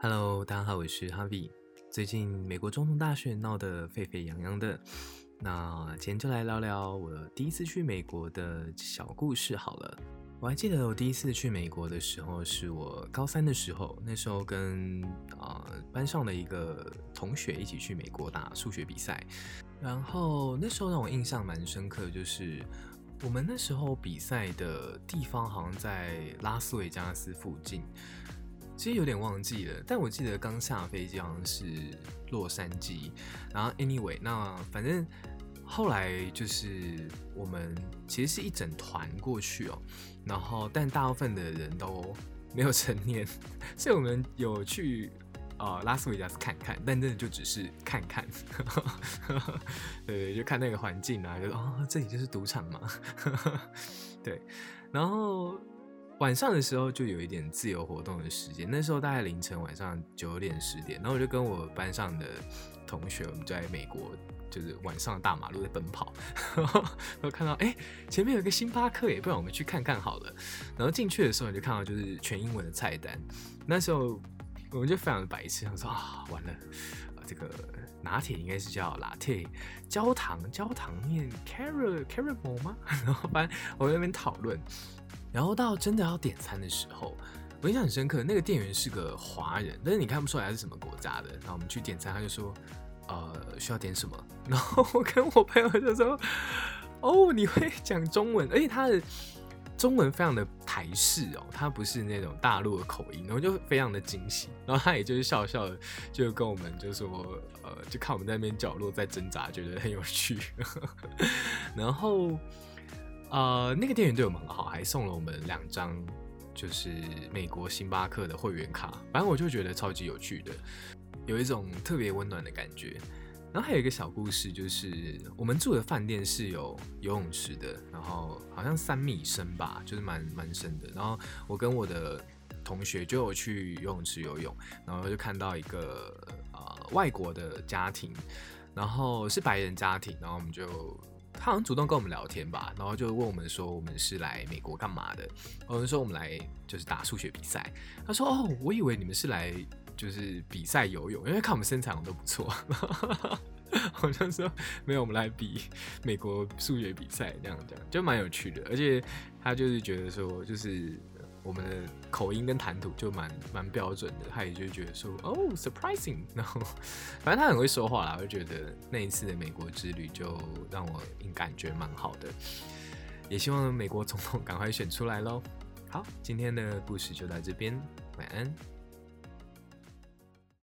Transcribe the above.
Hello，大家好，我是 Harvie。最近美国总统大选闹得沸沸扬扬的，那今天就来聊聊我第一次去美国的小故事好了。我还记得我第一次去美国的时候，是我高三的时候，那时候跟啊、班上的一个同学一起去美国打数学比赛，然后那时候让我印象蛮深刻，就是我们那时候比赛的地方好像在拉斯维加斯附近。其实有点忘记了，但我记得刚下飞机好像是洛杉矶，然后 anyway，那反正后来就是我们其实是一整团过去哦，然后但大部分的人都没有成年，所以我们有去呃拉斯维加斯看看，但真的就只是看看，对，就看那个环境啊，就哦这里就是赌场嘛，对，然后。晚上的时候就有一点自由活动的时间，那时候大概凌晨晚上九点十点，然后我就跟我班上的同学，我们在美国就是晚上的大马路在奔跑，然后看到哎、前面有个星巴克耶，不然我们去看看好了。然后进去的时候你就看到就是全英文的菜单，那时候我们就非常的白痴，想说啊完了，这个拿铁应该是叫 latte，焦糖焦糖面 caramel caramel 吗？然后反正我们在那边讨论。然后到真的要点餐的时候，我印象很深刻，那个店员是个华人，但是你看不出来他是什么国家的。然后我们去点餐，他就说：“呃，需要点什么？” 然后我跟我朋友就说：“哦，你会讲中文，而且他的中文非常的台式哦，他不是那种大陆的口音。”然后就非常的惊喜。然后他也就是笑笑的，就跟我们就说：“呃，就看我们在那边角落在挣扎，觉得很有趣。”然后。呃，那个店员对我们很好，还送了我们两张就是美国星巴克的会员卡。反正我就觉得超级有趣的，有一种特别温暖的感觉。然后还有一个小故事，就是我们住的饭店是有游泳池的，然后好像三米深吧，就是蛮蛮深的。然后我跟我的同学就有去游泳池游泳，然后就看到一个呃外国的家庭，然后是白人家庭，然后我们就。他好像主动跟我们聊天吧，然后就问我们说我们是来美国干嘛的？我们说我们来就是打数学比赛。他说哦，我以为你们是来就是比赛游泳，因为看我们身材好像都不错。好像说没有，我们来比美国数学比赛这样这样，就蛮有趣的。而且他就是觉得说就是。我们的口音跟谈吐就蛮蛮标准的，他也就觉得说哦，surprising，然后反正他很会说话啦，我就觉得那一次的美国之旅就让我感觉蛮好的，也希望美国总统赶快选出来喽。好，今天的故事就到这边，晚安。